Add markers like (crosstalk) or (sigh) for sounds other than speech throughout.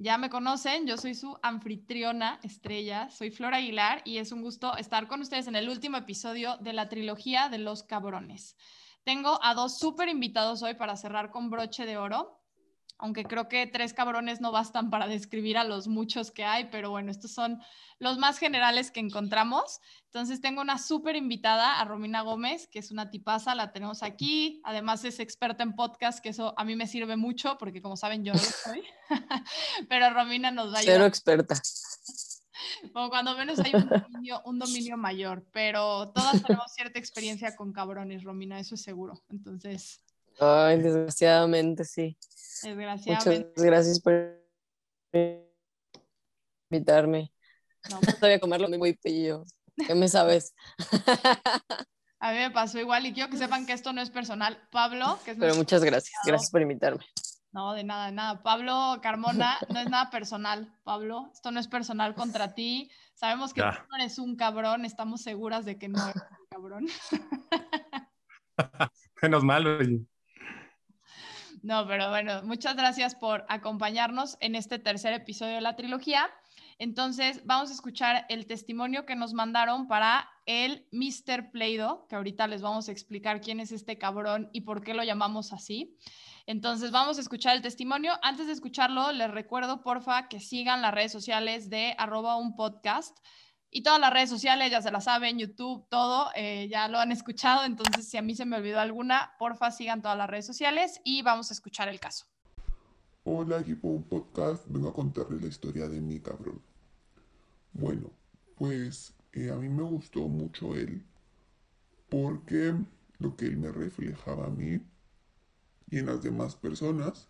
Ya me conocen, yo soy su anfitriona estrella, soy Flora Aguilar y es un gusto estar con ustedes en el último episodio de la trilogía de los cabrones. Tengo a dos súper invitados hoy para cerrar con broche de oro aunque creo que tres cabrones no bastan para describir a los muchos que hay, pero bueno, estos son los más generales que encontramos. Entonces tengo una súper invitada a Romina Gómez, que es una tipaza, la tenemos aquí, además es experta en podcast, que eso a mí me sirve mucho, porque como saben yo no lo soy, (laughs) pero Romina nos da... Cero experta. Como cuando menos hay un dominio, un dominio mayor, pero todas tenemos cierta experiencia con cabrones, Romina, eso es seguro. Entonces... Ay, desgraciadamente sí. Desgraciadamente. Muchas gracias por invitarme. No, (laughs) no sabía comerlo muy pillo. ¿Qué me sabes? (laughs) A mí me pasó igual y quiero que sepan que esto no es personal. Pablo, que es Pero muchas gracias. Gracias por invitarme. No, de nada, de nada. Pablo Carmona, no es nada personal, Pablo. Esto no es personal contra ti. Sabemos que tú no eres un cabrón, estamos seguras de que no eres un cabrón. (laughs) Menos mal, oye. No, pero bueno, muchas gracias por acompañarnos en este tercer episodio de la trilogía. Entonces, vamos a escuchar el testimonio que nos mandaron para el Mr. Pleido, que ahorita les vamos a explicar quién es este cabrón y por qué lo llamamos así. Entonces, vamos a escuchar el testimonio. Antes de escucharlo, les recuerdo, porfa, que sigan las redes sociales de arroba. Y todas las redes sociales ya se las saben, YouTube, todo, eh, ya lo han escuchado. Entonces, si a mí se me olvidó alguna, porfa, sigan todas las redes sociales y vamos a escuchar el caso. Hola, equipo, podcast. Vengo a contarles la historia de mi cabrón. Bueno, pues eh, a mí me gustó mucho él porque lo que él me reflejaba a mí y en las demás personas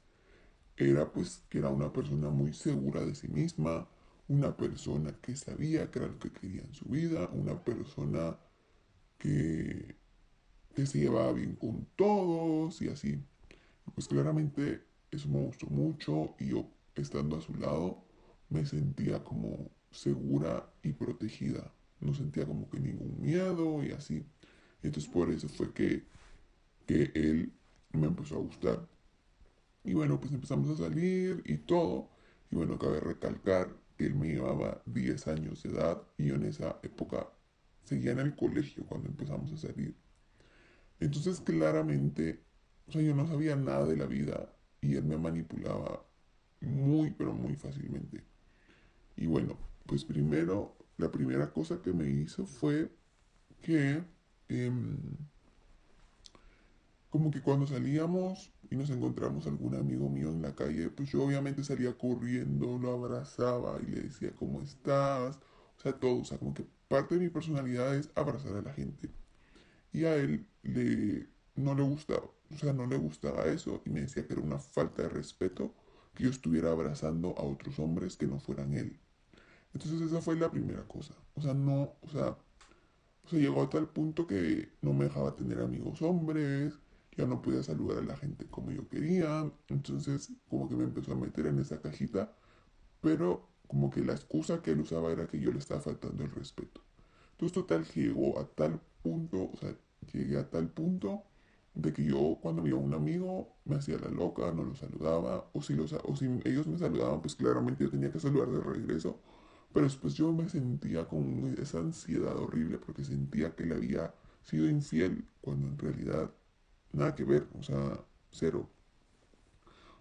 era pues que era una persona muy segura de sí misma, una persona que sabía que era lo que quería en su vida, una persona que, se llevaba bien con todos y así. Pues claramente eso me gustó mucho y yo estando a su lado me sentía como segura y protegida. No sentía como que ningún miedo y así. Entonces por eso fue que, que él me empezó a gustar. Y bueno, pues empezamos a salir y todo. Y bueno, cabe recalcar él me llevaba 10 años de edad y yo en esa época seguía en el colegio cuando empezamos a salir. Entonces claramente, o sea, yo no sabía nada de la vida y él me manipulaba muy, pero muy fácilmente. Y bueno, pues primero, la primera cosa que me hizo fue que, em, como que cuando salíamos y nos encontramos algún amigo mío en la calle, pues yo obviamente salía corriendo, lo abrazaba y le decía, ¿cómo estás? O sea, todo, o sea, como que parte de mi personalidad es abrazar a la gente. Y a él le, no le gustaba, o sea, no le gustaba eso y me decía que era una falta de respeto que yo estuviera abrazando a otros hombres que no fueran él. Entonces esa fue la primera cosa. O sea, no, o sea, o sea, llegó a tal punto que no me dejaba tener amigos hombres, ya no podía saludar a la gente como yo quería, entonces como que me empezó a meter en esa cajita, pero como que la excusa que él usaba era que yo le estaba faltando el respeto. Entonces total llegó a tal punto, o sea, llegué a tal punto de que yo cuando veía a un amigo me hacía la loca, no lo saludaba, o si, los, ellos me saludaban, pues claramente yo tenía que saludar de regreso, pero después yo me sentía con esa ansiedad horrible porque sentía que le había sido infiel, cuando en realidad nada que ver, o sea, cero.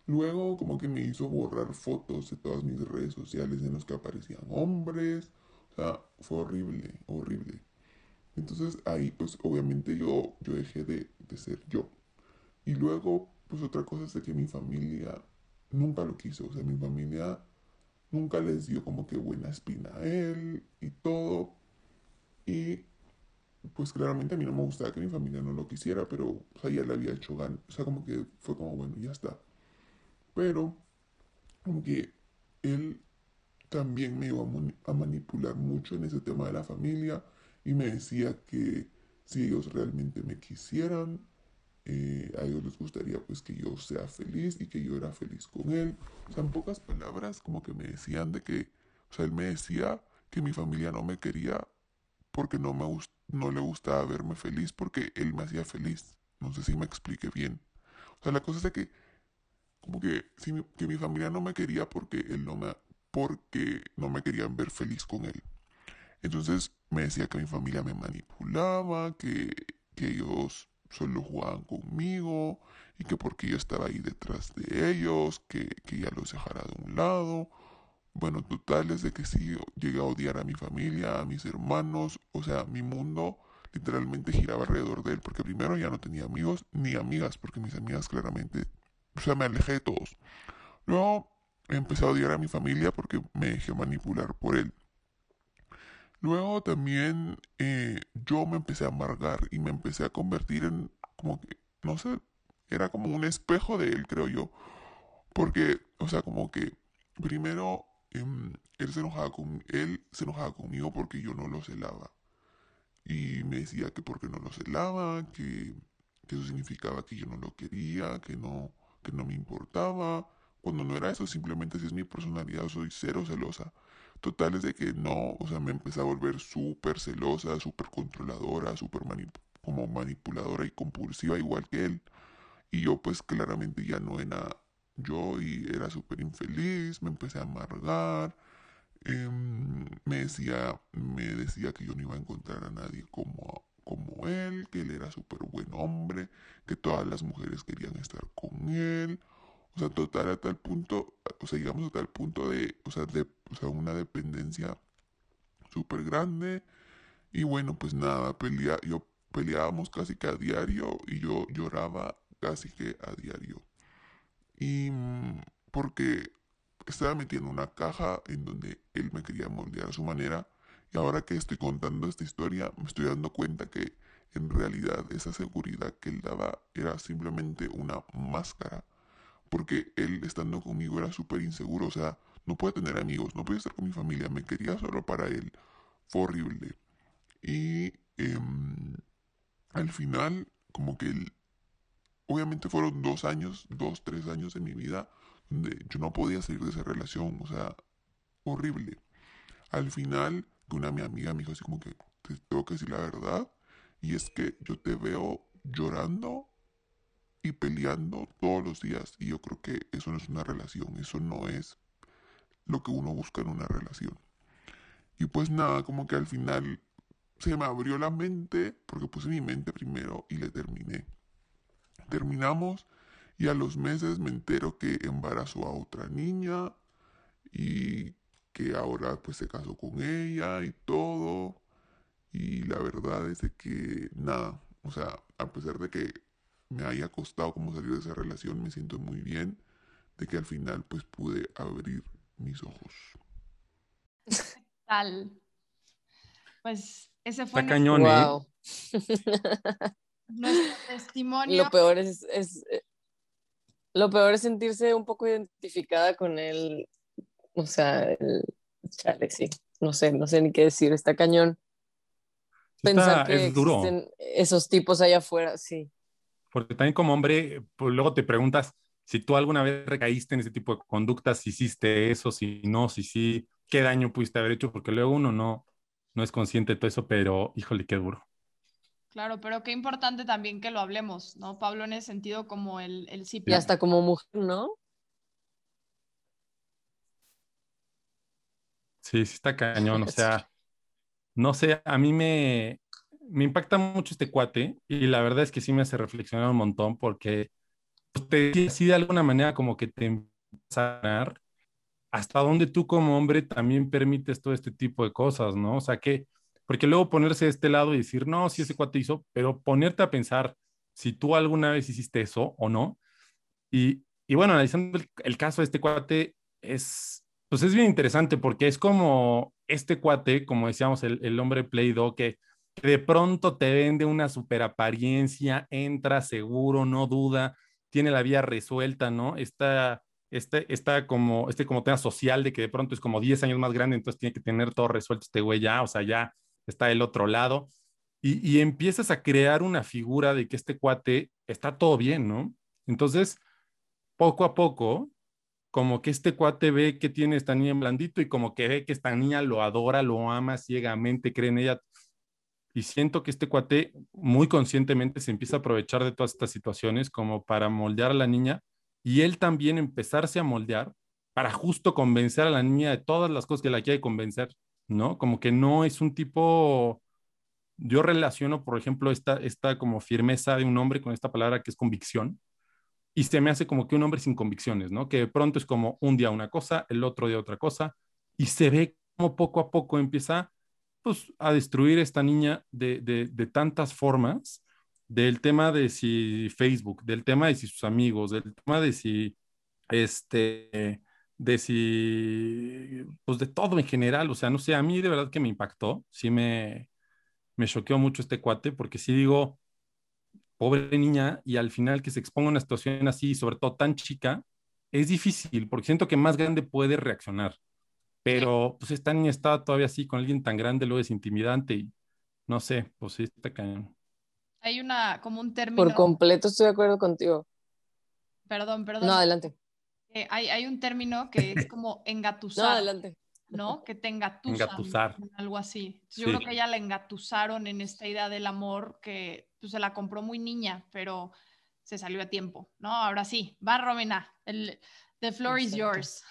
Luego como que me hizo borrar fotos de todas mis redes sociales en las que aparecían hombres. O sea, fue horrible, horrible. Entonces ahí pues obviamente yo, yo dejé de, de ser yo. Y luego pues otra cosa es que mi familia nunca lo quiso. O sea, mi familia nunca les dio como que buena espina a él y todo. Y pues claramente a mí no me gustaba que mi familia no lo quisiera, pero o ya le había hecho ganas. O sea, como que fue como, bueno, ya está. Pero, como que él también me iba a, manipular mucho en ese tema de la familia y me decía que si ellos realmente me quisieran, eh, a ellos les gustaría pues que yo sea feliz y que yo era feliz con él. O sea, en pocas palabras, como que me decían de que, o sea, él me decía que mi familia no me quería porque no, me no le gustaba verme feliz porque él me hacía feliz. No sé si me explique bien. O sea, la cosa es que, como que, si que mi familia no me quería porque él no me, porque no me querían ver feliz con él. Entonces me decía que mi familia me manipulaba, que, que ellos solo jugaban conmigo y que porque yo estaba ahí detrás de ellos, que, que ya los dejara de un lado. Bueno, total es de que sí llegué a odiar a mi familia, a mis hermanos, o sea, mi mundo literalmente giraba alrededor de él, porque primero ya no tenía amigos ni amigas, porque mis amigas claramente, o sea, me alejé de todos. Luego empecé a odiar a mi familia porque me dejé manipular por él. Luego también eh, yo me empecé a amargar y me empecé a convertir en como que, no sé, era como un espejo de él, creo yo. Porque, o sea, como que primero Em, él, se enojaba con, él se enojaba conmigo porque yo no lo celaba. Y me decía que porque no lo celaba, que, que eso significaba que yo no lo quería, que no, que no me importaba. Cuando no era eso, simplemente si es mi personalidad, soy cero celosa. Total es de que no, o sea, me empecé a volver súper celosa, súper controladora, súper como manipuladora y compulsiva igual que él. Y yo pues claramente ya no era yo y era súper infeliz, me empecé a amargar, em, me, decía, me decía que yo no iba a encontrar a nadie como, como él, que él era súper buen hombre, que todas las mujeres querían estar con él. O sea, total a tal punto, o sea, llegamos a tal punto de, o sea, de, o sea una dependencia súper grande. Y bueno, pues nada, pelea, yo peleábamos casi que a diario y yo lloraba casi que a diario y mm, porque estaba metiendo una caja en donde él me quería moldear a su manera y ahora que estoy contando esta historia me estoy dando cuenta que en realidad esa seguridad que él daba era simplemente una máscara porque él estando conmigo era súper inseguro, o sea, no puede tener amigos, no puede estar con mi familia, me quería solo para él, fue horrible. Y em, al final, como que él obviamente fueron dos años, dos, tres años de mi vida donde yo no podía salir de esa relación, o sea, horrible. Al final, una mi amiga me dijo así como que te tengo que decir la verdad, y es que yo te veo llorando y peleando todos los días, y yo creo que eso no es una relación, eso no es lo que uno busca en una relación. Y pues nada, como que al final se me abrió la mente, porque puse mi mente primero y le terminé. Terminamos y a los meses me entero que embarazó a otra niña y que ahora pues se casó con ella y todo. Y la verdad es de que nada, o sea, a pesar de que me haya costado como salir de esa relación, me siento muy bien de que al final pues pude abrir mis ojos. Tal. Pues ese fue Está cañón, ¿eh? (laughs) nuestro testimonio. Lo peor es, es, eh, lo peor es sentirse un poco identificada con él. O sea, el, chale, sí. No sé, no sé ni qué decir. Está cañón. Pensar que existen esos tipos allá afuera, sí. Porque también como hombre, pues luego te preguntas si tú alguna vez recaíste en ese tipo de conductas, si hiciste eso, si no, si sí, qué daño pudiste haber hecho, porque luego uno no, no es consciente de todo eso, pero híjole, qué duro. Claro, pero qué importante también que lo hablemos, ¿no? Pablo en ese sentido como el, el Y hasta como mujer, ¿no? Sí, sí está cañón, o sea, (laughs) no sé, a mí me, me impacta mucho este cuate y la verdad es que sí me hace reflexionar un montón porque te sí de alguna manera como que te empieza a ganar hasta dónde tú como hombre también permites todo este tipo de cosas, ¿no? O sea, que, porque luego ponerse de este lado y decir, no, si ese cuate hizo, pero ponerte a pensar si tú alguna vez hiciste eso o no. Y, y bueno, analizando el, caso de este cuate, es, pues es bien interesante porque es como este cuate, como decíamos, el, el hombre Play Doh, que de pronto te vende una super apariencia, entra seguro, no duda, tiene la vía resuelta, ¿no? Está este, está como, este como tema social de que de pronto es como 10 años más grande, entonces tiene que tener todo resuelto este güey ya, o sea, ya está del otro lado. Y, y empiezas a crear una figura de que este cuate está todo bien, ¿no? Entonces, poco a poco, como que este cuate ve que tiene esta niña en blandito y como que ve que esta niña lo adora, lo ama ciegamente, cree en ella. Y siento que este cuate muy conscientemente se empieza a aprovechar de todas estas situaciones como para moldear a la niña y él también empezarse a moldear para justo convencer a la niña de todas las cosas que la quiere convencer, ¿no? Como que no es un tipo, yo relaciono, por ejemplo, esta, esta como firmeza de un hombre con esta palabra que es convicción, y se me hace como que un hombre sin convicciones, ¿no? Que de pronto es como un día una cosa, el otro día otra cosa, y se ve como poco a poco empieza pues, a destruir esta niña de, de, de tantas formas del tema de si Facebook, del tema de si sus amigos, del tema de si, este, de si, pues de todo en general, o sea, no sé, a mí de verdad que me impactó, sí me, me choqueó mucho este cuate, porque sí digo, pobre niña, y al final que se exponga a una situación así, sobre todo tan chica, es difícil, porque siento que más grande puede reaccionar, pero pues esta niña está todavía así con alguien tan grande, lo es intimidante y no sé, pues sí, está cañón. Hay una, como un término. Por completo estoy de acuerdo contigo. Perdón, perdón. No, adelante. Eh, hay, hay, un término que es (laughs) como engatusar. no, adelante. ¿No? Que te engatusan. Engatusar. Algo así. Yo creo que ella la engatusaron en esta idea del amor que pues, se la compró muy niña, pero se salió a tiempo, ¿no? Ahora sí, va Romina. El, the floor is yours.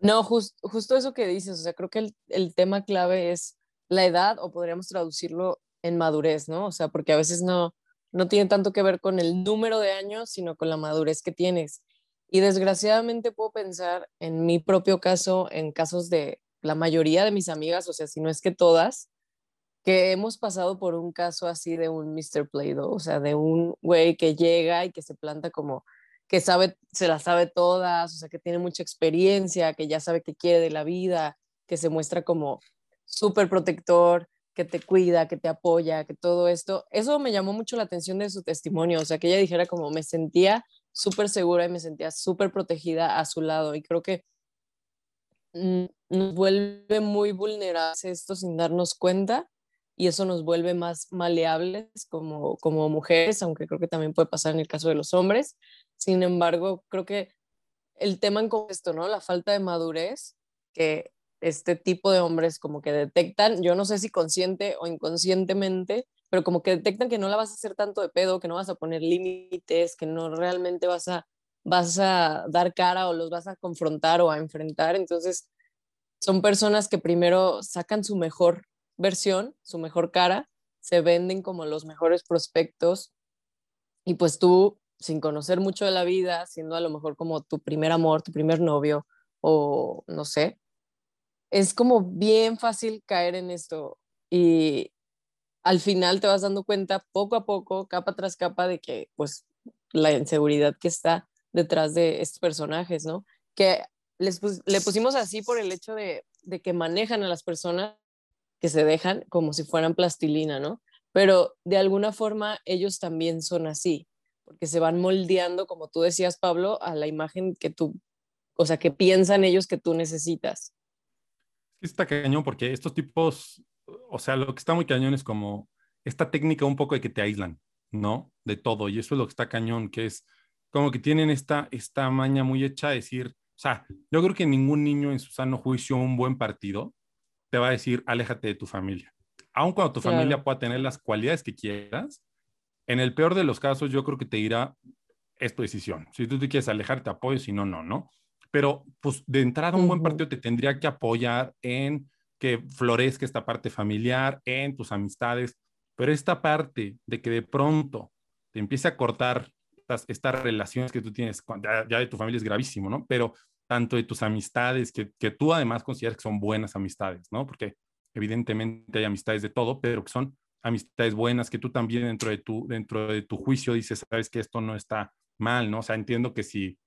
No, justo eso que dices, o sea, creo que el, el tema clave es la edad o podríamos traducirlo en madurez, ¿no? O sea, porque a veces no, no tiene tanto que ver con el número de años, sino con la madurez que tienes. Y desgraciadamente puedo pensar en mi propio caso, en casos de la mayoría de mis amigas, o sea, si no es que todas, que hemos pasado por un caso así de un Mr. Play-Doh, o sea, de un güey que llega y que se planta como que sabe, se la sabe todas, o sea, que tiene mucha experiencia, que ya sabe qué quiere de la vida, que se muestra como súper protector, que te cuida, que te apoya, que todo esto. Eso me llamó mucho la atención de su testimonio, o sea, que ella dijera como me sentía súper segura y me sentía súper protegida a su lado. Y creo que nos vuelve muy vulnerables esto sin darnos cuenta y eso nos vuelve más maleables como, como mujeres, aunque creo que también puede pasar en el caso de los hombres. Sin embargo, creo que el tema en esto, ¿no? La falta de madurez, que este tipo de hombres como que detectan, yo no sé si consciente o inconscientemente, pero como que detectan que no la vas a hacer tanto de pedo, que no vas a poner límites, que no realmente vas a, vas a dar cara o los vas a confrontar o a enfrentar. Entonces, son personas que primero sacan su mejor versión, su mejor cara, se venden como los mejores prospectos y pues tú, sin conocer mucho de la vida, siendo a lo mejor como tu primer amor, tu primer novio o no sé, es como bien fácil caer en esto y al final te vas dando cuenta poco a poco, capa tras capa, de que pues la inseguridad que está detrás de estos personajes, ¿no? Que les le pusimos así por el hecho de, de que manejan a las personas que se dejan como si fueran plastilina, ¿no? Pero de alguna forma ellos también son así, porque se van moldeando, como tú decías, Pablo, a la imagen que tú, o sea, que piensan ellos que tú necesitas está cañón porque estos tipos, o sea, lo que está muy cañón es como esta técnica un poco de que te aíslan, ¿no? De todo. Y eso es lo que está cañón, que es como que tienen esta, esta maña muy hecha de decir, o sea, yo creo que ningún niño en su sano juicio, un buen partido, te va a decir, aléjate de tu familia. Aun cuando tu familia pueda tener las cualidades que quieras, en el peor de los casos, yo creo que te dirá, es tu decisión. Si tú te quieres alejar, te apoyo, si no, no, ¿no? Pero pues de entrada un buen partido te tendría que apoyar en que florezca esta parte familiar, en tus amistades, pero esta parte de que de pronto te empiece a cortar estas, estas relaciones que tú tienes, ya, ya, de tu familia es gravísimo, ¿no? Pero tanto de tus amistades, que, que tú además consideras que son buenas amistades, ¿no? Porque evidentemente hay amistades de todo, pero que son amistades buenas, que tú también dentro de tu, dentro de tu juicio dices, sabes que esto no está mal, ¿no? O sea, entiendo que si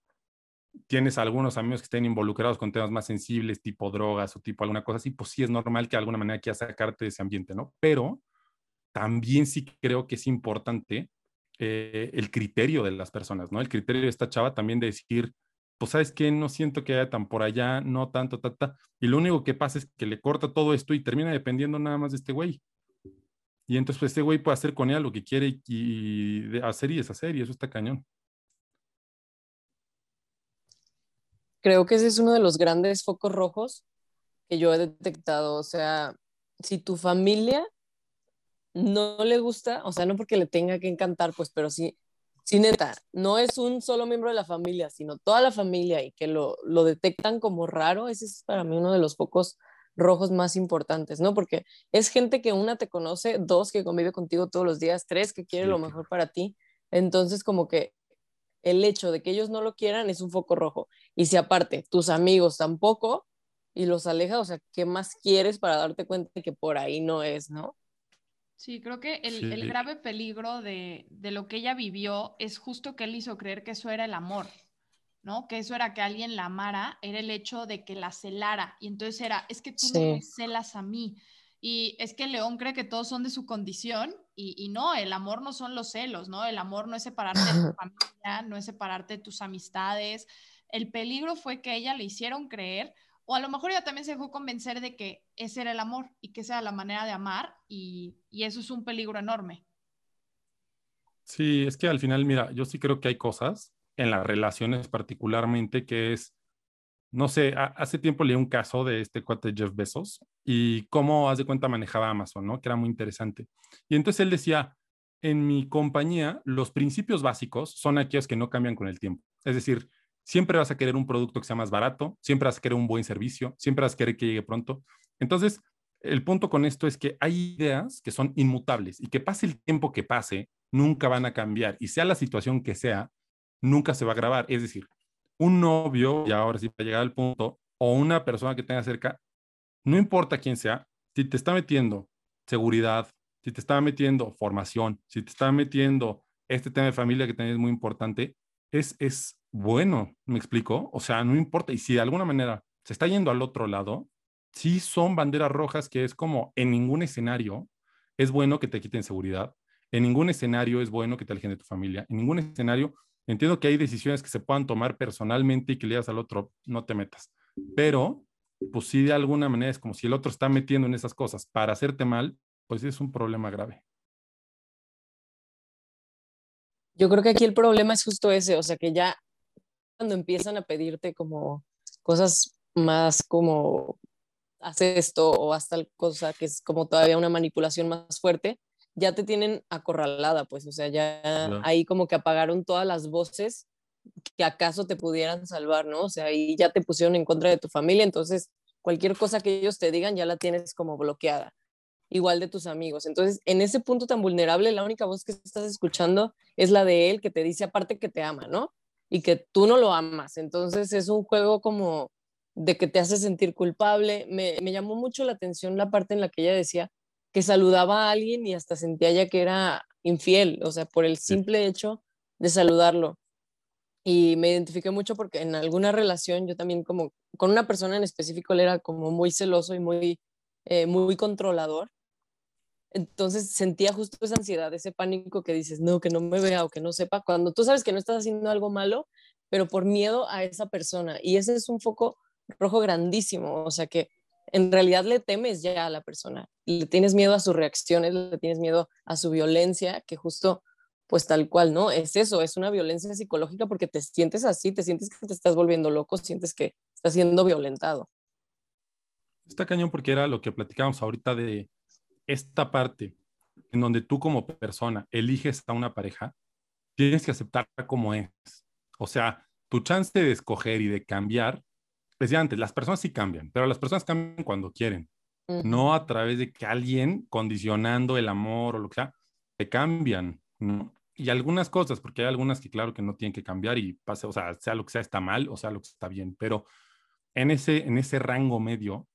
tienes algunos amigos que estén involucrados con temas más sensibles, tipo drogas o tipo alguna cosa así, pues sí es normal que de alguna manera quieras sacarte de ese ambiente, ¿no? Pero también sí creo que es importante eh, el criterio de las personas, ¿no? El criterio de esta chava también de decir, pues sabes que no siento que haya tan por allá, no tanto, tata, y lo único que pasa es que le corta todo esto y termina dependiendo nada más de este güey. Y entonces pues este güey puede hacer con ella lo que quiere y, hacer y deshacer y eso está cañón. Creo que ese es uno de los grandes focos rojos que yo he detectado. O sea, si tu familia no le gusta, o sea, no porque le tenga que encantar, pues, pero sí, sí neta, no es un solo miembro de la familia, sino toda la familia y que lo, lo detectan como raro, ese es para mí uno de los focos rojos más importantes, ¿no? Porque es gente que una te conoce, dos que convive contigo todos los días, tres que quiere lo mejor para ti. Entonces, como que el hecho de que ellos no lo quieran es un foco rojo. Y si aparte tus amigos tampoco y los aleja, o sea, ¿qué más quieres para darte cuenta de que por ahí no es, ¿no? Sí, creo que el, el grave peligro de, de, lo que ella vivió es justo que él hizo creer que eso era el amor. ¿no? Que eso era que alguien la amara, era el hecho de que la celara. Y entonces era, es que tú no me celas a mí. Y es que León cree que todos son de su condición y, no, el amor no son los celos, ¿no? El amor no es separarte de tu familia, no es separarte de tus amistades. El peligro fue que ella le hicieron creer, o a lo mejor ella también se dejó convencer de que ese era el amor y que esa era la manera de amar y, y eso es un peligro enorme. Sí, es que al final, mira, yo sí creo que hay cosas en las relaciones particularmente, que es, no sé, hace tiempo leí un caso de este cuate Jeff Bezos y cómo, haz de cuenta, manejaba Amazon, ¿no? Que era muy interesante. Y entonces él decía, en mi compañía, los principios básicos son aquellos que no cambian con el tiempo. Es decir, siempre vas a querer un producto que sea más barato, siempre vas a querer un buen servicio, siempre vas a querer que llegue pronto. Entonces, el punto con esto es que hay ideas que son inmutables y que pase el tiempo que pase, nunca van a cambiar. Y sea la situación que sea, nunca se va a grabar. Es decir, un novio, y ahora sí para llegar al punto, o una persona que tenga cerca, no importa quién sea, si te está metiendo seguridad, si te está metiendo formación, si te está metiendo este tema de familia que también es muy importante, es, es bueno, ¿me explico? O sea, no importa. Y si de alguna manera se está yendo al otro lado, sí son banderas rojas que es como en ningún escenario es bueno que te quiten seguridad, en ningún escenario es bueno que te alejen de tu familia, en ningún escenario Entiendo que hay decisiones que se puedan tomar personalmente y que le digas al otro, no te metas. Pero, pues sí, de alguna manera es como si el otro está metiendo en esas cosas para hacerte mal, pues es un problema grave. Yo creo que aquí el problema es justo ese, o sea, que ya cuando empiezan a pedirte como cosas más como haz esto o haz tal cosa que es como todavía una manipulación más fuerte, ya te tienen acorralada, pues, o sea, ya ahí como que apagaron todas las voces que acaso te pudieran salvar, ¿no? O sea, ahí ya te pusieron en contra de tu familia, entonces cualquier cosa que ellos te digan ya la tienes como bloqueada, igual de tus amigos. Entonces, en ese punto tan vulnerable, la única voz que estás escuchando es la de él que te dice aparte que te ama, ¿no? Y que tú no lo amas. Entonces, es un juego como de que te hace sentir culpable. Me, me llamó mucho la atención la parte en la que ella decía que saludaba a alguien y hasta sentía ya que era infiel, o sea, por el simple hecho de saludarlo. Y me identifiqué mucho porque en alguna relación yo también como con una persona en específico él era como muy celoso y muy, eh, muy controlador. Entonces sentía justo esa ansiedad, ese pánico que dices, no, que no me vea o que no sepa, cuando tú sabes que no estás haciendo algo malo, pero por miedo a esa persona. Y ese es un foco rojo grandísimo, o sea que en realidad le temes ya a la persona, le tienes miedo a sus reacciones, le tienes miedo a su violencia, que justo pues tal cual, ¿no? Es eso, es una violencia psicológica porque te sientes así, te sientes que te estás volviendo loco, sientes que estás siendo violentado. Está cañón porque era lo que platicábamos ahorita de esta parte en donde tú como persona eliges a una pareja, tienes que aceptarla como es. O sea, tu chance de escoger y de cambiar decía antes, las personas sí cambian, pero las personas cambian cuando quieren, no a través de que alguien condicionando el amor o lo que sea, te cambian, ¿no? y algunas cosas, porque hay algunas que claro que no tienen que cambiar y pasa, o sea, sea lo que sea está mal o sea lo que está bien, pero en ese, en ese rango medio,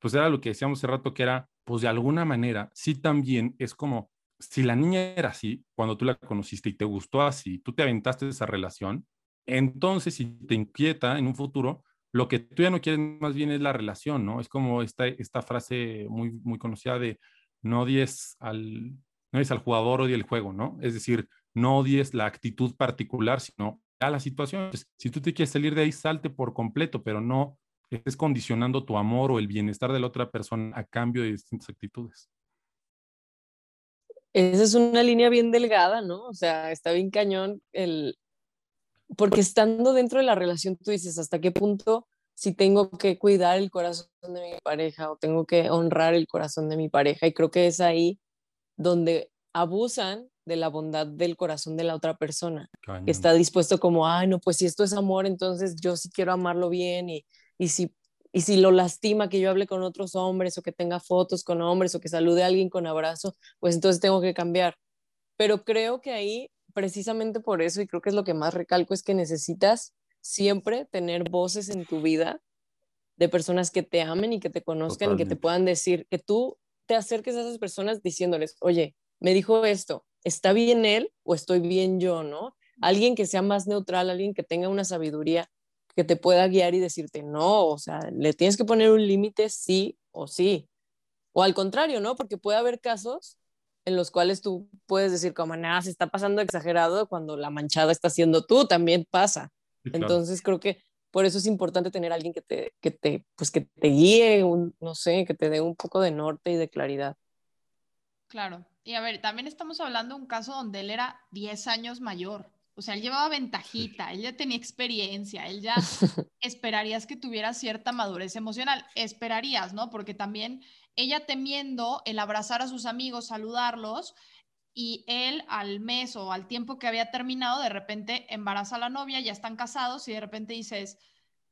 pues era lo que decíamos hace rato que era, pues de alguna manera, sí también es como, si la niña era así, cuando tú la conociste y te gustó así, tú te aventaste esa relación, entonces si te inquieta en un futuro, lo que tú ya no quieres más bien es la relación, ¿no? Es como esta, esta frase muy, muy conocida de no odies al, no odies al jugador, odia el juego, ¿no? Es decir, no odies la actitud particular, sino a la situación. Si tú te quieres salir de ahí, salte por completo, pero no estés condicionando tu amor o el bienestar de la otra persona a cambio de distintas actitudes. Esa es una línea bien delgada, ¿no? O sea, está bien cañón el... Porque estando dentro de la relación, tú dices, ¿hasta qué punto si tengo que cuidar el corazón de mi pareja o tengo que honrar el corazón de mi pareja? Y creo que es ahí donde abusan de la bondad del corazón de la otra persona, que está dispuesto como, ay, no, pues si esto es amor, entonces yo sí quiero amarlo bien y, y si y si lo lastima que yo hable con otros hombres o que tenga fotos con hombres o que salude a alguien con abrazo, pues entonces tengo que cambiar. Pero creo que ahí, precisamente por eso, y creo que es lo que más recalco, es que necesitas siempre tener voces en tu vida de personas que te amen y que te conozcan y que te puedan decir, que tú te acerques a esas personas diciéndoles, oye, me dijo esto, ¿está bien él o estoy bien yo, no? Alguien que sea más neutral, alguien que tenga una sabiduría que te pueda guiar y decirte, no, o sea, le tienes que poner un límite sí o sí. O al contrario, ¿no? Porque puede haber casos en los cuales tú puedes decir como, nada, se está pasando exagerado cuando la manchada está siendo tú, también pasa. Entonces creo que por eso es importante tener a alguien que te, que te, pues que te guíe, no sé, que te dé un poco de norte y de claridad. Claro. Y a ver, también estamos hablando de un caso donde él era 10 años mayor. O sea, él llevaba ventajita, él ya tenía experiencia, él ya (laughs) esperarías que tuviera cierta madurez emocional, esperarías, ¿no? Porque también ella temiendo el abrazar a sus amigos, saludarlos, y él al mes o al tiempo que había terminado, de repente embaraza a la novia, ya están casados y de repente dices,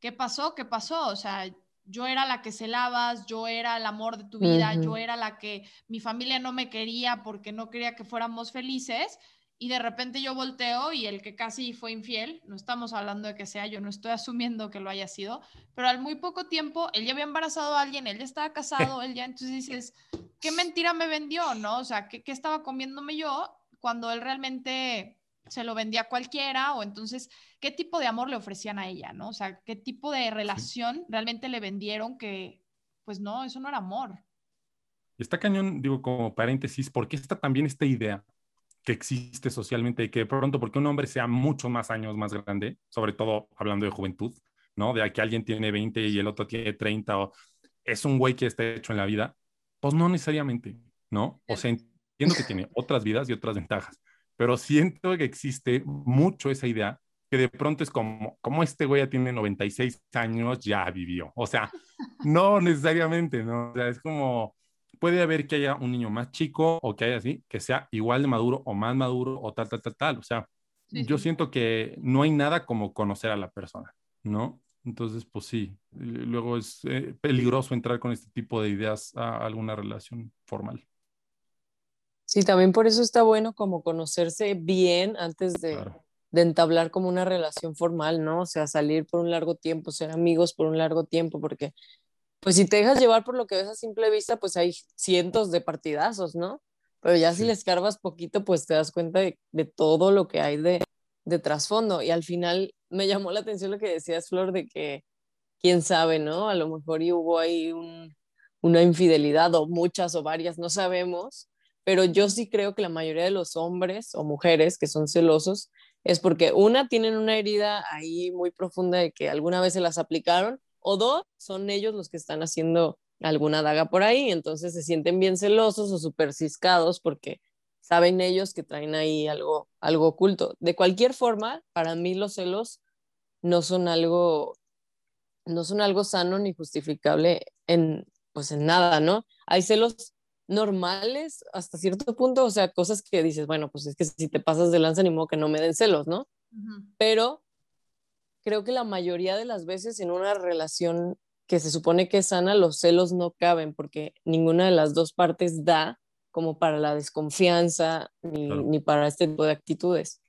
¿qué pasó? ¿Qué pasó? O sea, yo era la que celabas, yo era el amor de tu vida, yo era la que mi familia no me quería porque no quería que fuéramos felices y de repente yo volteo y el que casi fue infiel, no estamos hablando de que sea, yo no estoy asumiendo que lo haya sido, pero al muy poco tiempo él ya había embarazado a alguien, él ya estaba casado, él ya, entonces dices, ¿qué mentira me vendió, no? O sea, ¿qué, estaba comiéndome yo cuando él realmente se lo vendía a cualquiera? O entonces, ¿qué tipo de amor le ofrecían a ella, no? O sea, ¿qué tipo de relación realmente le vendieron que, pues no, eso no era amor? Está cañón, digo, como paréntesis, porque está también esta idea que existe socialmente y que de pronto porque un hombre sea mucho más años más grande, sobre todo hablando de juventud, ¿no? De que alguien tiene 20 y el otro tiene 30 o es un güey que está hecho en la vida, pues no necesariamente, ¿no? O sea, entiendo que tiene otras vidas y otras ventajas, pero siento que existe mucho esa idea que de pronto es como, como este güey ya tiene 96 años, ya vivió. O sea, no necesariamente, ¿no? O sea, es como, puede haber que haya un niño más chico o que haya así, que sea igual de maduro o más maduro o tal, tal, tal, tal. O sea, yo siento que no hay nada como conocer a la persona, ¿no? Entonces, pues sí, luego es eh, peligroso entrar con este tipo de ideas a alguna relación formal. Sí, también por eso está bueno como conocerse bien antes de, de entablar como una relación formal, ¿no? O sea, salir por un largo tiempo, ser amigos por un largo tiempo, porque pues si te dejas llevar por lo que ves a simple vista, pues hay cientos de partidazos, ¿no? Pero ya si le escarbas poquito, pues te das cuenta de, todo lo que hay de, de trasfondo. Y al final me llamó la atención lo que decías, Flor, de que quién sabe, ¿no? A lo mejor y hubo ahí una infidelidad o muchas o varias, no sabemos. Pero yo sí creo que la mayoría de los hombres o mujeres que son celosos es porque una tienen una herida ahí muy profunda de que alguna vez se las aplicaron o dos, son ellos los que están haciendo alguna daga por ahí, entonces se sienten bien celosos o super ciscados porque saben ellos que traen ahí algo, algo oculto. De cualquier forma, para mí los celos no son algo, no son algo sano ni justificable en, pues en nada, ¿no? Hay celos normales hasta cierto punto, o sea, cosas que dices, bueno, pues es que si te pasas de lanza ni modo que no me den celos, ¿no? Pero creo que la mayoría de las veces en una relación que se supone que es sana, los celos no caben porque ninguna de las dos partes da como para la desconfianza ni, Claro. ni para este tipo de actitudes.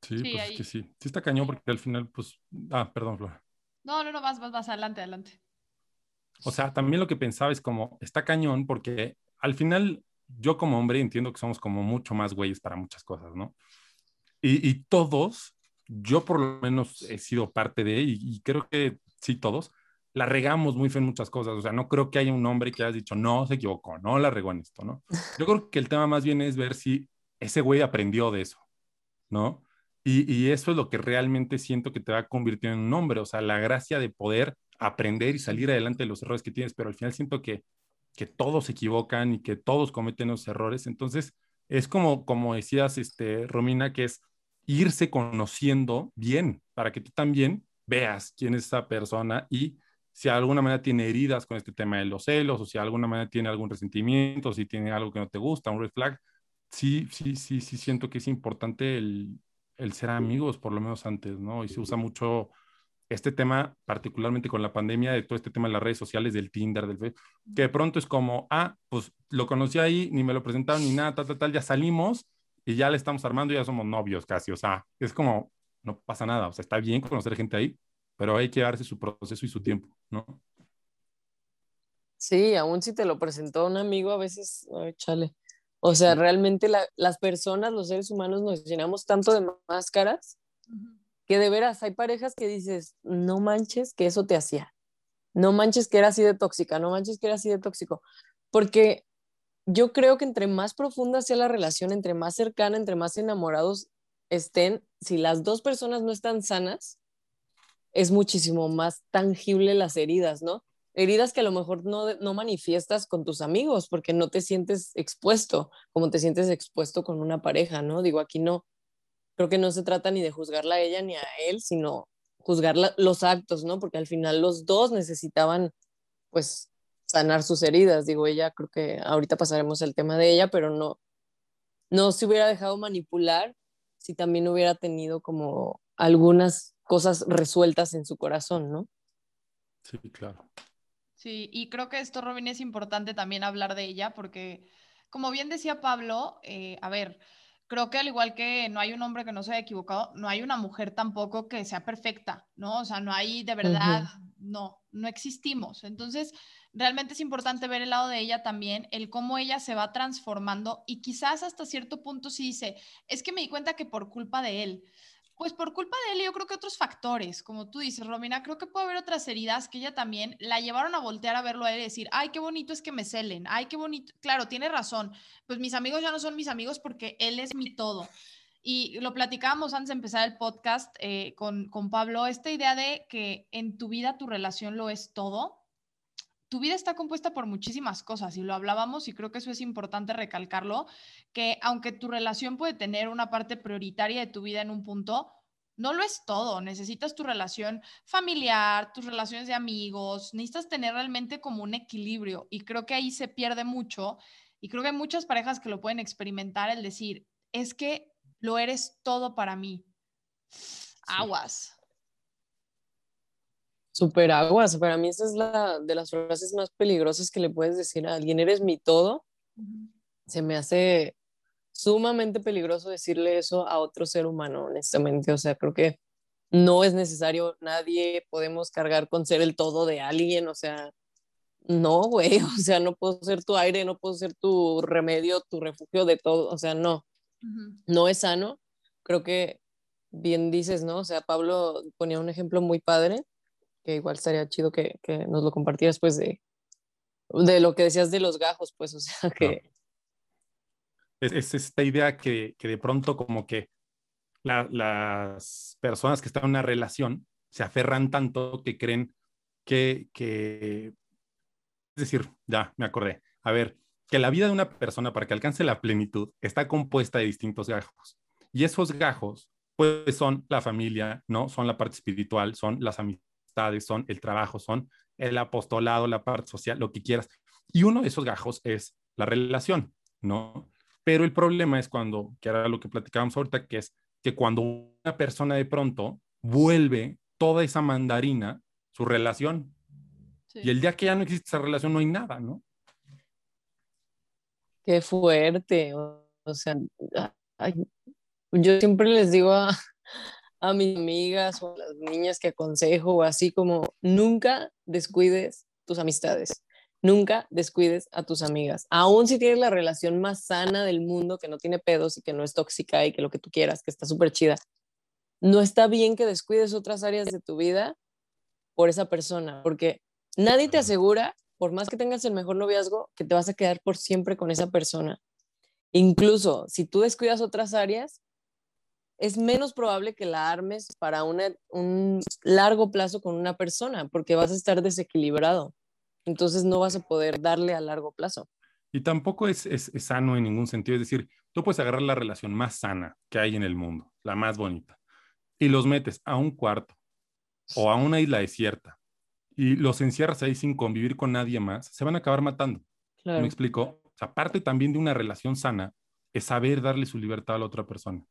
Sí, Sí, pues ahí- es que sí. Sí está cañón porque al final, pues, ah, perdón, Flora. No, no, no, vas, vas, vas, adelante, adelante. O sea, también lo que pensaba es como, está cañón porque al final yo como hombre entiendo que somos como mucho más güeyes para muchas cosas, ¿no? Y, y todos, yo por lo menos he sido parte de, y, y creo que sí, todos, la regamos muy en muchas cosas. O sea, no creo que haya un hombre que haya dicho, no, se equivocó, no la regó en esto, ¿no? (laughs) Yo creo que el tema más bien es ver si ese güey aprendió de eso, ¿no? Y, y eso es lo que realmente siento que te va convirtiendo en un hombre, o sea, la gracia de poder aprender y salir adelante de los errores que tienes, pero al final siento que, que todos se equivocan y que todos cometen los errores. Entonces, es como, como decías, este, Romina, que es irse conociendo bien para que tú también veas quién es esa persona y si de alguna manera tiene heridas con este tema de los celos o si de alguna manera tiene algún resentimiento, si tiene algo que no te gusta, un red flag. Sí, sí, sí, sí siento que es importante el, el ser amigos, por lo menos antes, ¿no? Y se usa mucho este tema, particularmente con la pandemia, de todo este tema de las redes sociales, del Tinder, del Facebook, que de pronto es como, ah, pues lo conocí ahí, ni me lo presentaron, ni nada, tal, tal, tal, ya salimos y ya le estamos armando ya somos novios casi, o sea, es como, no pasa nada, o sea, está bien conocer gente ahí, pero hay que darse su proceso y su tiempo, ¿no? Sí, aún si te lo presentó un amigo, a veces, ay, chale. O sea, realmente la- las personas, los seres humanos, nos llenamos tanto de máscaras que de veras hay parejas que dices, no manches que eso te hacía. No manches que era así de tóxica, no manches que era así de tóxico. Porque yo creo que entre más profunda sea la relación, entre más cercana, entre más enamorados estén, si las dos personas no están sanas, es muchísimo más tangible las heridas, ¿no? Heridas que a lo mejor no, no manifiestas con tus amigos porque no te sientes expuesto como te sientes expuesto con una pareja, ¿no? Digo, aquí no, creo que no se trata ni de juzgarla a ella ni a él, sino juzgar la- los actos, ¿no? Porque al final los dos necesitaban, pues, sanar sus heridas. Digo, ella, creo que ahorita pasaremos el tema de ella, pero no, no se hubiera dejado manipular si también hubiera tenido como algunas cosas resueltas en su corazón, ¿no? Sí, claro. Sí, y creo que esto, Robin, es importante también hablar de ella porque, como bien decía Pablo, eh, a ver, creo que al igual que no hay un hombre que no se haya equivocado, no hay una mujer tampoco que sea perfecta, ¿no? O sea, no hay de verdad, no, no existimos. Entonces, realmente es importante ver el lado de ella también, el cómo ella se va transformando y quizás hasta cierto punto sí dice, es que me di cuenta que por culpa de él. Pues por culpa de él, yo creo que otros factores, como tú dices, Romina, creo que puede haber otras heridas que ella también la llevaron a voltear a verlo a él y decir, ay, qué bonito es que me celen, ay, qué bonito, claro, tiene razón, pues mis amigos ya no son mis amigos porque él es mi todo. Y lo platicábamos antes de empezar el podcast eh, con, con Pablo, esta idea de que en tu vida tu relación lo es todo. Tu vida está compuesta por muchísimas cosas y lo hablábamos y creo que eso es importante recalcarlo, que aunque tu relación puede tener una parte prioritaria de tu vida en un punto, no lo es todo. Necesitas tu relación familiar, tus relaciones de amigos, necesitas tener realmente como un equilibrio y creo que ahí se pierde mucho y creo que hay muchas parejas que lo pueden experimentar, el decir, es que lo eres todo para mí. Aguas. Super aguas, para mí esa es la de las frases más peligrosas que le puedes decir a alguien, eres mi todo. Se me hace sumamente peligroso decirle eso a otro ser humano, honestamente. O sea, creo que no es necesario, nadie podemos cargar con ser el todo de alguien, o sea, no, güey, (laughs) o sea, no puedo ser tu aire, no puedo ser tu remedio, tu refugio de todo, o sea, no, no es sano. Creo que bien dices, ¿no? O sea, Pablo ponía un ejemplo muy padre, que igual estaría chido que, que nos lo compartieras, pues, de, de lo que decías de los gajos, pues, o sea, (laughs) que... Es, es esta idea que, que de pronto como que la- las personas que están en una relación se aferran tanto que creen que, que, es decir, ya me acordé, a ver, que la vida de una persona para que alcance la plenitud está compuesta de distintos gajos. Y esos gajos, pues son la familia, ¿no? Son la parte espiritual, son las amistades, son el trabajo, son el apostolado, la parte social, lo que quieras. Y uno de esos gajos es la relación, ¿no? Pero el problema es cuando, que era lo que platicábamos ahorita, que es que cuando una persona de pronto vuelve toda esa mandarina, su relación, Sí. y el día que ya no existe esa relación no hay nada, ¿no? Qué fuerte. O, o sea, ay, yo siempre les digo a, a mis amigas o a las niñas que aconsejo, así como nunca descuides tus amistades, nunca descuides a tus amigas, aún si tienes la relación más sana del mundo, que no tiene pedos y que no es tóxica y que lo que tú quieras, que está súper chida, no está bien que descuides otras áreas de tu vida por esa persona, porque nadie te asegura, por más que tengas el mejor noviazgo, que te vas a quedar por siempre con esa persona. Incluso si tú descuidas otras áreas, es menos probable que la armes para un largo plazo con una persona, porque vas a estar desequilibrado. Entonces no vas a poder darle a largo plazo. Y tampoco es, es, sano en ningún sentido. Es decir, tú puedes agarrar la relación más sana que hay en el mundo, la más bonita, y los metes a un cuarto o a una isla desierta y los encierras ahí sin convivir con nadie más, se van a acabar matando. ¿Me explico? O sea, parte también de una relación sana es saber darle su libertad a la otra persona.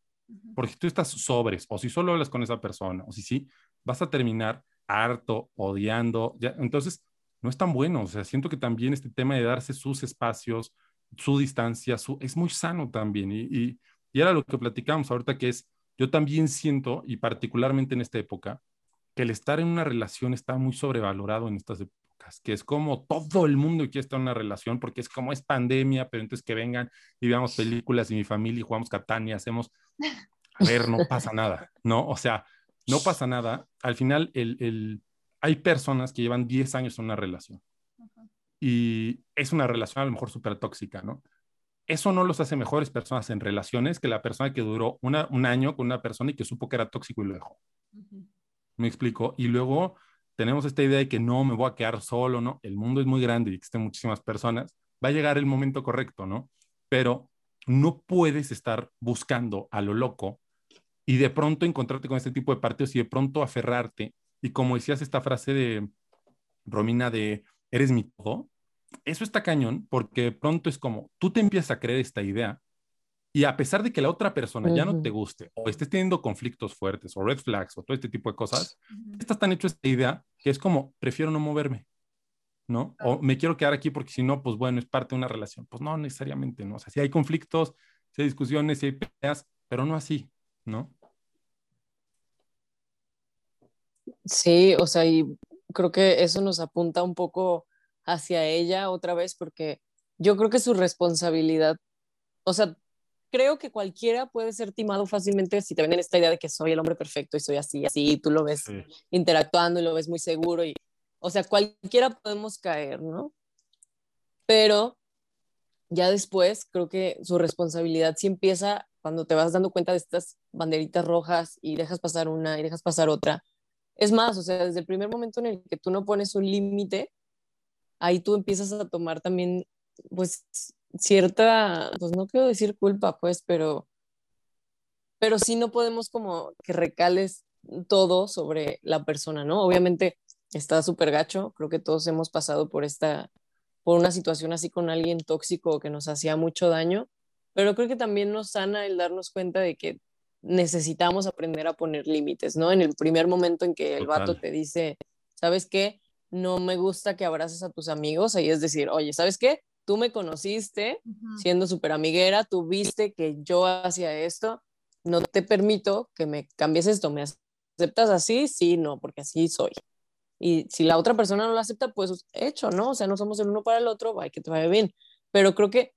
Porque tú estás sobres, o si solo hablas con esa persona, o si sí, vas a terminar harto, odiando. Ya, entonces, no es tan bueno. O sea, siento que también este tema de darse sus espacios, su distancia, su, es muy sano también. Y, y, y era lo que platicamos ahorita, que es, yo también siento, y particularmente en esta época, que el estar en una relación está muy sobrevalorado en estas épocas que es como todo el mundo quiere estar en una relación, porque es como es pandemia, pero entonces que vengan y veamos películas y mi familia y jugamos Catania, hacemos, a ver, no pasa nada, ¿no? O sea, no pasa nada. Al final, el, el... hay personas que llevan 10 años en una relación y es una relación a lo mejor súper tóxica, ¿no? Eso no los hace mejores personas en relaciones que la persona que duró una, un año con una persona y que supo que era tóxico y lo dejó. ¿Me explico? Y luego tenemos esta idea de que no me voy a quedar solo, ¿no? El mundo es muy grande y existen muchísimas personas. Va a llegar el momento correcto, ¿no? Pero no puedes estar buscando a lo loco y de pronto encontrarte con este tipo de partidos y de pronto aferrarte. Y como decías esta frase de Romina de eres mi todo, eso está cañón porque de pronto es como tú te empiezas a creer esta idea y a pesar de que la otra persona ya no te guste o estés teniendo conflictos fuertes o red flags o todo este tipo de cosas, estás tan hecho esta idea que es como, prefiero no moverme, ¿no? O me quiero quedar aquí porque si no, pues bueno, es parte de una relación. Pues no necesariamente, ¿no? O sea, si hay conflictos, si hay discusiones, si hay peleas, pero no así, ¿no? Sí, o sea, y creo que eso nos apunta un poco hacia ella otra vez porque yo creo que su responsabilidad, o sea, creo que cualquiera puede ser timado fácilmente si te venden esta idea de que soy el hombre perfecto y soy así, así, y tú lo ves interactuando y lo ves muy seguro y, o sea, cualquiera podemos caer, ¿no? Pero ya después creo que su responsabilidad sí empieza cuando te vas dando cuenta de estas banderitas rojas y dejas pasar una y dejas pasar otra. Es más, o sea, desde el primer momento en el que tú no pones un límite, ahí tú empiezas a tomar también, pues, cierta, pues no quiero decir culpa, pues, pero, pero sí no podemos como que recales todo sobre la persona, ¿no? Obviamente está súper gacho, creo que todos hemos pasado por esta, por una situación así con alguien tóxico que nos hacía mucho daño, pero creo que también nos sana el darnos cuenta de que necesitamos aprender a poner límites, ¿no? En el primer momento en que el vato te dice, ¿sabes qué? No me gusta que abraces a tus amigos, ahí es decir, oye, ¿sabes qué? tú me conociste siendo súper amiguera, tú viste que yo hacía esto, no te permito que me cambies esto, ¿me aceptas así? Sí, no, porque así soy. Y si la otra persona no lo acepta, pues hecho, ¿no? O sea, no somos el uno para el otro, hay que te vaya bien. Pero creo que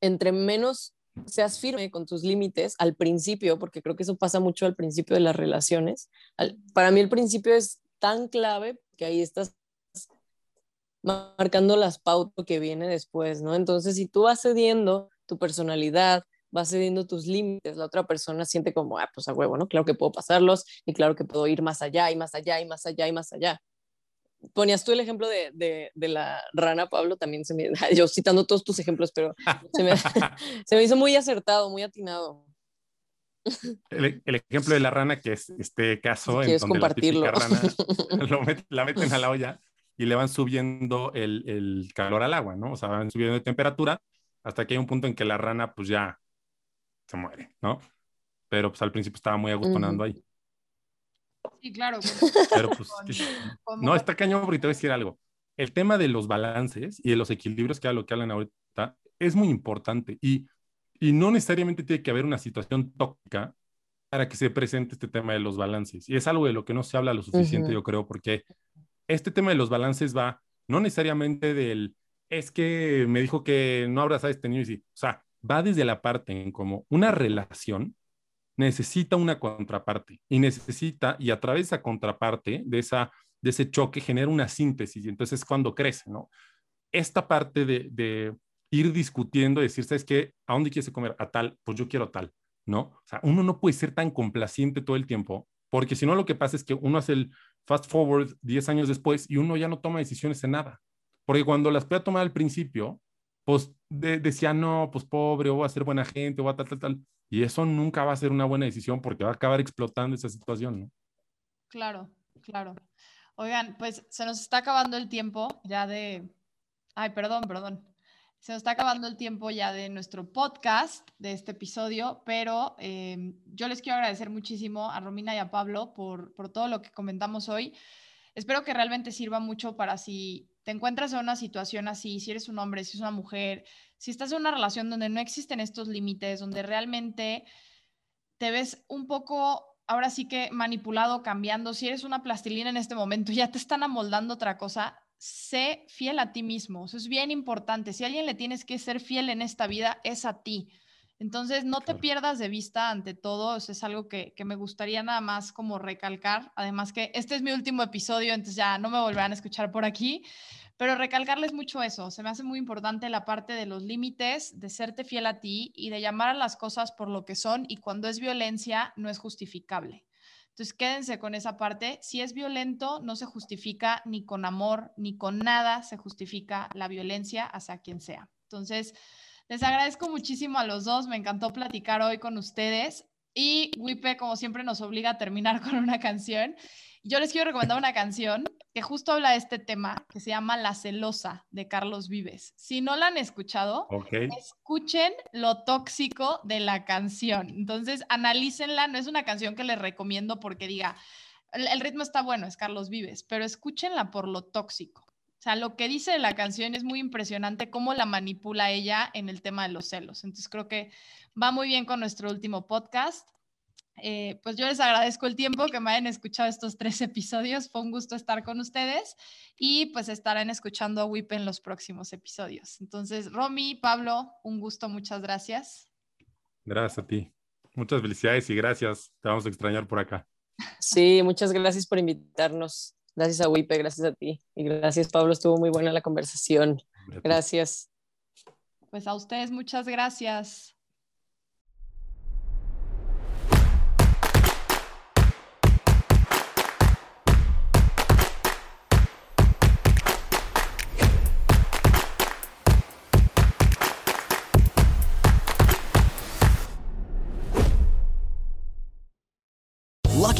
entre menos seas firme con tus límites al principio, porque creo que eso pasa mucho al principio de las relaciones. para mí el principio es tan clave que ahí estás marcando las pautas que viene después, ¿no? Entonces, si tú vas cediendo tu personalidad, vas cediendo tus límites, la otra persona siente como, ah, pues a huevo, ¿no? Claro que puedo pasarlos y claro que puedo ir más allá y más allá y más allá y más allá. Ponías tú el ejemplo de, de, de la rana, Pablo, también se me, (laughs) yo citando todos tus ejemplos, pero se me, (laughs) (laughs) se me hizo muy acertado, muy atinado. El, el, ejemplo de la rana, que es este caso en donde la rana lo la meten a la olla y le van subiendo el, el, calor al agua, ¿no? O sea, van subiendo de temperatura hasta que hay un punto en que la rana pues ya se muere, ¿no? Pero pues al principio estaba muy agustonando ahí. Sí, claro. Pero pues, no, está cañón porque te voy a decir algo. El tema de los balances y de los equilibrios, que es lo que hablan ahorita, es muy importante y, y no necesariamente tiene que haber una situación tóxica para que se presente este tema de los balances. Y es algo de lo que no se habla lo suficiente, yo creo, porque este tema de los balances va no necesariamente del, es que me dijo que no abrazar a este niño y sí, o sea, va desde la parte en como una relación necesita una contraparte y necesita, y a través de esa contraparte, de, esa, de ese choque, genera una síntesis y entonces es cuando crece, ¿no? Esta parte de, ir discutiendo, decir, ¿sabes qué? ¿A dónde quieres comer? A tal, pues yo quiero tal, ¿no? O sea, uno no puede ser tan complaciente todo el tiempo, porque si no lo que pasa es que uno hace el fast forward 10 años después y uno ya no toma decisiones en nada. Porque cuando las pueda tomar al principio, pues decía, no, pues pobre, va a ser buena gente, va a tal, tal, tal. Y eso nunca va a ser una buena decisión porque va a acabar explotando esa situación, ¿no? Claro, claro. Oigan, pues se nos está acabando el tiempo ya de... Ay, perdón, perdón. Se nos está acabando el tiempo ya de nuestro podcast, de este episodio, pero eh, yo les quiero agradecer muchísimo a Romina y a Pablo por, por todo lo que comentamos hoy. Espero que realmente sirva mucho para si te encuentras en una situación así, si eres un hombre, si eres una mujer, si estás en una relación donde no existen estos límites, donde realmente te ves un poco, ahora sí que manipulado, cambiando, si eres una plastilina en este momento, (laughs) ya te están amoldando otra cosa, sé fiel a ti mismo. Eso es bien importante. Si a alguien le tienes que ser fiel en esta vida, es a ti. Entonces, no te pierdas de vista ante todo, eso es algo que, que, me gustaría nada más como recalcar, además que este es mi último episodio, entonces ya no me volverán a escuchar por aquí, pero recalcarles mucho eso, se me hace muy importante la parte de los límites, de serte fiel a ti y de llamar a las cosas por lo que son y cuando es violencia no es justificable. Entonces, quédense con esa parte. Si es violento, no se justifica ni con amor, ni con nada se justifica la violencia hacia quien sea. Entonces, les agradezco muchísimo a los dos, me encantó platicar hoy con ustedes y Wipe, como siempre, nos obliga a terminar (laughs) con una canción. Yo les quiero recomendar una canción que justo habla de este tema, que se llama La celosa de Carlos Vives. Si no la han escuchado, escuchen lo tóxico de la canción. Entonces, analícenla, no es una canción que les recomiendo porque diga, el, el ritmo está bueno, es Carlos Vives, pero escúchenla por lo tóxico. O sea, lo que dice la canción es muy impresionante, cómo la manipula ella en el tema de los celos. Entonces creo que va muy bien con nuestro último podcast. Eh, pues yo les agradezco el tiempo que me hayan escuchado estos tres episodios. Fue un gusto estar con ustedes y pues estarán escuchando a WIP en los próximos episodios. Entonces, Romy, Pablo, un gusto, muchas gracias. Gracias a ti. Muchas felicidades y gracias. Te vamos a extrañar por acá. Sí, muchas gracias por invitarnos. Gracias a Wipe, gracias a ti. Y gracias, Pablo. Estuvo muy buena la conversación. Gracias. Pues a ustedes, muchas gracias.